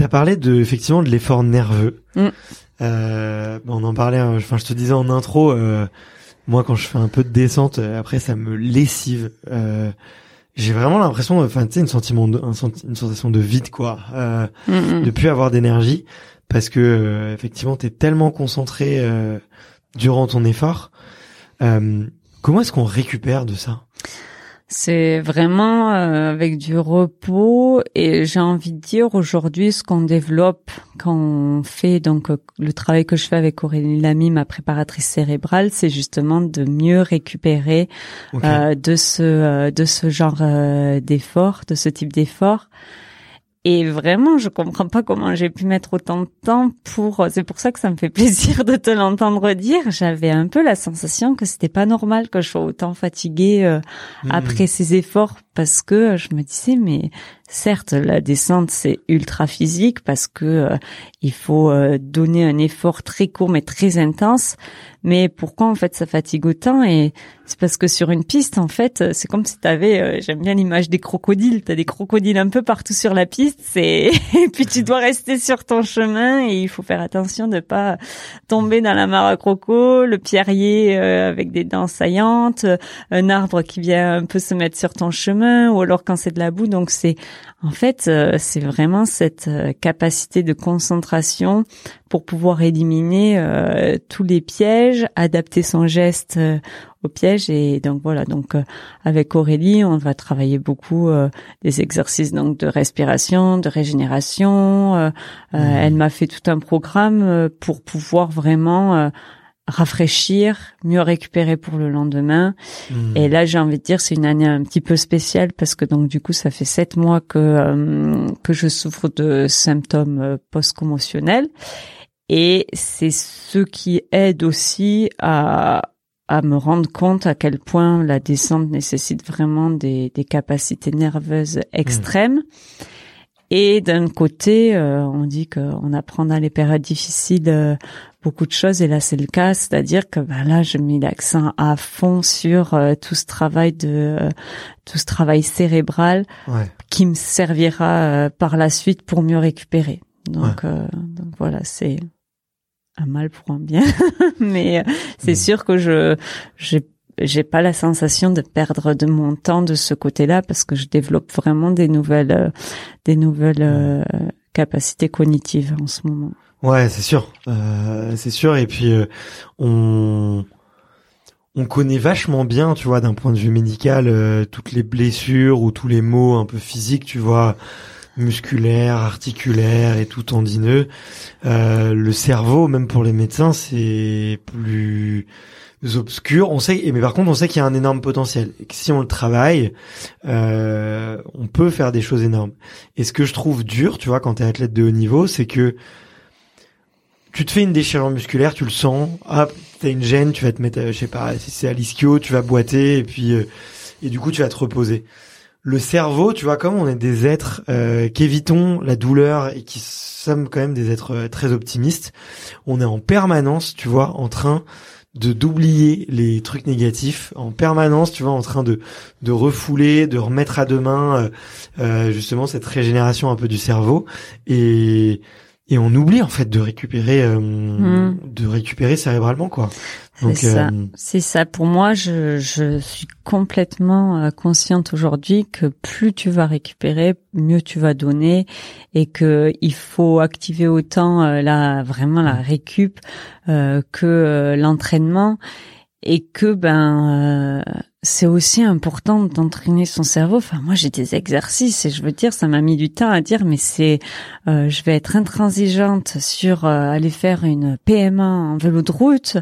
T'as parlé de effectivement de l'effort nerveux. Mm. Euh, on en parlait. hein, Enfin, je te disais en intro. euh, moi, quand je fais un peu de descente, euh, après, ça me lessive. Euh, j'ai vraiment l'impression, enfin, tu sais, une sentiment, de, un senti- une sensation de vide, quoi. Euh, Mm, mm. de plus avoir d'énergie parce que euh, effectivement, t'es tellement concentré euh, durant ton effort. Euh, comment est-ce qu'on récupère de ça? C'est vraiment euh, avec du repos et j'ai envie de dire aujourd'hui ce qu'on développe quand on fait donc euh, le travail que je fais avec Aurélie Lamy, ma préparatrice cérébrale, c'est justement de mieux récupérer euh, de ce euh, de ce genre euh, d'effort, de ce type d'effort. Et vraiment, je comprends pas comment j'ai pu mettre autant de temps pour. C'est pour ça que ça me fait plaisir de te l'entendre dire. J'avais un peu la sensation que c'était pas normal que je sois autant fatiguée euh, Mhm. après ces efforts parce que je me disais mais certes la descente c'est ultra physique parce que euh, il faut euh, donner un effort très court mais très intense. Mais pourquoi en fait ça fatigue autant et c'est parce que sur une piste en fait c'est comme si t'avais euh, j'aime bien l'image des crocodiles. T'as des crocodiles un peu partout sur la piste c'est et puis tu dois rester sur ton chemin et il faut faire attention de pas tomber dans la mare à crocos le pierrier euh, avec des dents saillantes un arbre qui vient un peu se mettre sur ton chemin ou alors quand c'est de la boue. Donc c'est en fait euh, c'est vraiment cette euh, capacité de concentration pour pouvoir éliminer euh, tous les pièges adapter son geste euh, au piège. Et donc voilà. Donc euh, avec Aurélie on va travailler beaucoup des exercices donc de respiration de régénération. Euh, elle m'a fait tout un programme pour pouvoir vraiment rafraîchir, mieux récupérer pour le lendemain. Mhm. Et là, j'ai envie de dire, c'est une année un petit peu spéciale parce que donc du coup, ça fait sept mois que euh, que je souffre de symptômes euh, post-commotionnels. Et c'est ce qui aide aussi à à me rendre compte à quel point la descente nécessite vraiment des, des capacités nerveuses extrêmes. Et d'un côté, euh, on dit qu'on apprend dans les périodes difficiles euh, beaucoup de choses, et là c'est le cas, c'est-à-dire que ben là je mets l'accent à fond sur euh, tout ce travail de euh, tout ce travail cérébral Ouais. qui me servira euh, par la suite pour mieux récupérer. Donc, euh, donc voilà, c'est un mal pour un bien, mais euh, c'est sûr que je j'ai j'ai pas la sensation de perdre de mon temps de ce côté-là parce que je développe vraiment des nouvelles euh, des nouvelles euh, capacités cognitives en ce moment. Ouais, c'est sûr, Euh, c'est sûr. Et puis euh, on on connaît vachement bien, tu vois, d'un point de vue médical, euh, toutes les blessures ou tous les maux un peu physiques, tu vois, musculaires, articulaires et tout tendineux. Euh, le cerveau, même pour les médecins, c'est plus obscur. On sait, mais par contre, on sait qu'il y a un énorme potentiel. Que si on le travaille, euh, on peut faire des choses énormes. Et ce que je trouve dur, tu vois, quand t'es athlète de haut niveau, c'est que tu te fais une déchirure musculaire, tu le sens, hop, t'as une gêne, tu vas te mettre, euh, je sais pas, si c'est à l'ischio, tu vas boiter et puis euh, et du coup tu vas te reposer. Le cerveau, tu vois, comme on est des êtres euh, qu'évitons la douleur et qui sommes quand même des êtres euh, très optimistes, on est en permanence, tu vois, en train de d'oublier les trucs négatifs en permanence, tu vois, en train de de refouler, de remettre à demain euh, euh, justement cette régénération un peu du cerveau. Et et on oublie en fait de récupérer euh, Mm. de récupérer cérébralement quoi. Donc C'est ça. euh, C'est ça. Pour moi, je, je suis complètement euh, consciente aujourd'hui que plus tu vas récupérer, mieux tu vas donner, et que il faut activer autant euh, la vraiment la récup euh, que l'entraînement, et que ben euh, c'est aussi important d'entraîner son cerveau. Enfin, moi, j'ai des exercices et je veux dire, ça m'a mis du temps à dire, mais c'est, euh, je vais être intransigeante sur euh, aller faire une PMA en vélo de route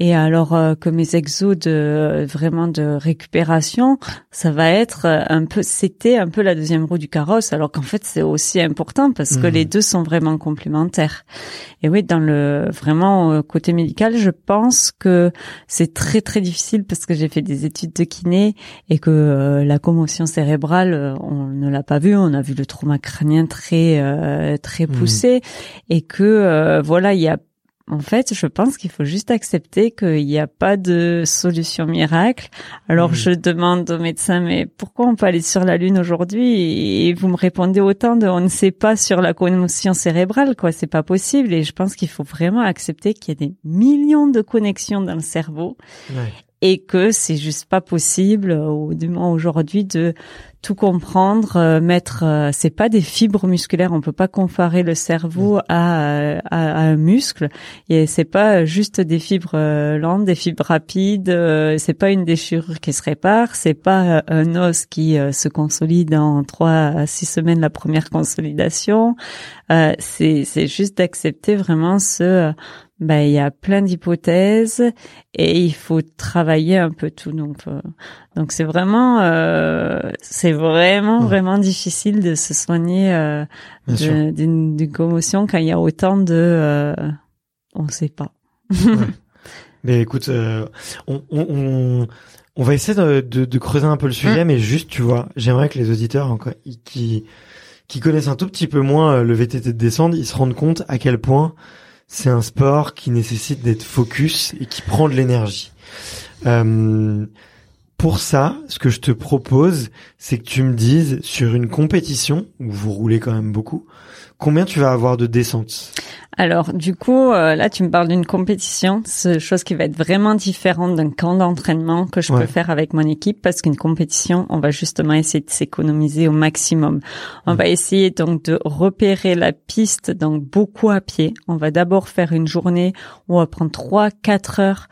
et alors euh, que mes exos de vraiment de récupération, ça va être un peu, c'était un peu la deuxième roue du carrosse, alors qu'en fait, c'est aussi important parce que mmh. les deux sont vraiment complémentaires. Et oui, dans le vraiment côté médical, je pense que c'est très très difficile parce que j'ai fait des études de kiné et que euh, la commotion cérébrale, euh, on ne l'a pas vu, on a vu le trauma crânien très euh, très mmh. poussé et que voilà, il y a en fait, je pense qu'il faut juste accepter qu'il n'y a pas de solution miracle. Alors, mmh. je demande aux médecins, mais pourquoi on peut aller sur la Lune aujourd'hui? Et vous me répondez autant de, on ne sait pas sur la commotion cérébrale, quoi. C'est pas possible. Et je pense qu'il faut vraiment accepter qu'il y a des millions de connexions dans le cerveau. Ouais et que c'est juste pas possible au du moins aujourd'hui de tout comprendre euh, mettre euh, c'est pas des fibres musculaires on peut pas comparer le cerveau mm. à, à, un muscle. Et c'est pas juste des fibres euh, lentes des fibres rapides c'est pas une déchirure qui se répare c'est pas un os qui se consolide en trois à six semaines la première consolidation. C'est c'est juste d'accepter vraiment ce ben il y a plein d'hypothèses et il faut travailler un peu tout. Donc euh, donc c'est vraiment euh, c'est vraiment vraiment difficile de se soigner euh, d'une commotion quand il y a autant de euh, on sait pas mais écoute on, on, on va essayer de, de, de, creuser un peu le sujet, mmh. mais juste, tu vois, j'aimerais que les auditeurs qui qui connaissent un tout petit peu moins le VTT de descente, ils se rendent compte à quel point c'est un sport qui nécessite d'être focus et qui prend de l'énergie. Euh, pour ça, ce que je te propose, c'est que tu me dises sur une compétition où vous roulez quand même beaucoup, combien tu vas avoir de descentes? Alors, du coup, euh, là, tu me parles d'une compétition, c'est chose qui va être vraiment différente d'un camp d'entraînement que je peux faire avec mon équipe, parce qu'une compétition, on va justement essayer de s'économiser au maximum. On va essayer donc de repérer la piste, donc beaucoup à pied. On va d'abord faire une journée où on va prendre trois, quatre heures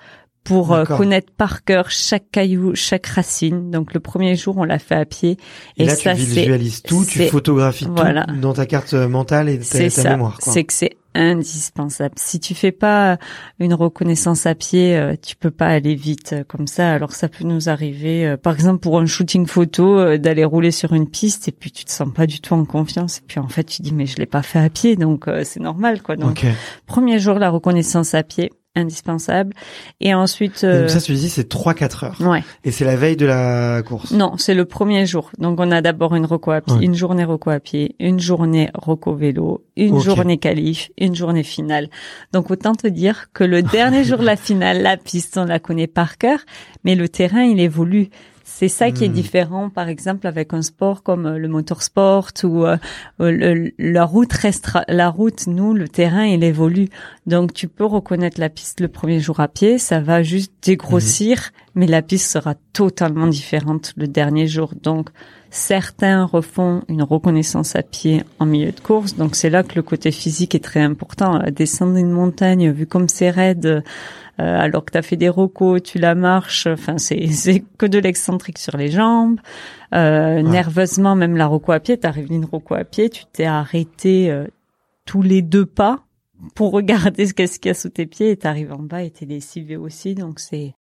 pour euh, connaître par cœur chaque caillou, chaque racine. Donc le premier jour, on l'a fait à pied. Et, là, tu visualises tout, tu photographies tout dans ta carte mentale et ta, ta mémoire. C'est que c'est indispensable. Si tu fais pas une reconnaissance à pied, euh, tu peux pas aller vite euh, comme ça. Alors ça peut nous arriver, par exemple pour un shooting photo, d'aller rouler sur une piste et puis tu te sens pas du tout en confiance. Et puis en fait tu dis mais je l'ai pas fait à pied, donc c'est normal quoi. Donc premier jour la reconnaissance à pied indispensable. Et ensuite... Euh... ça, tu dis, c'est 3-4 heures. Ouais. Et c'est la veille de la course Non, c'est le premier jour. Donc, on a d'abord une reco à pied, une journée reco à pied, une journée reco vélo, une journée qualif, une journée finale. Donc, autant te dire que le dernier jour de la finale, la piste, on la connaît par cœur, mais le terrain, il évolue. C'est ça qui est hmm. différent, par exemple, avec un sport comme euh, le motorsport ou euh, la route restera, la route, nous, le terrain, il évolue. Donc, tu peux reconnaître la piste le premier jour à pied, ça va juste dégrossir, hmm. mais la piste sera totalement différente le dernier jour. Donc, certains refont une reconnaissance à pied en milieu de course. Donc, c'est là que le côté physique est très important. Descendre une montagne, vu comme c'est raide, euh, alors que tu as fait des rocos, tu la marches, enfin c'est c'est que de l'excentrique sur les jambes. Euh, Nerveusement, même la roco à pied, t'arrives d'une roco à pied, tu t'es arrêté euh, tous les deux pas pour regarder ce qu'est-ce qu'il y a sous tes pieds et t'arrives en bas et t'es lessivé aussi. Donc c'est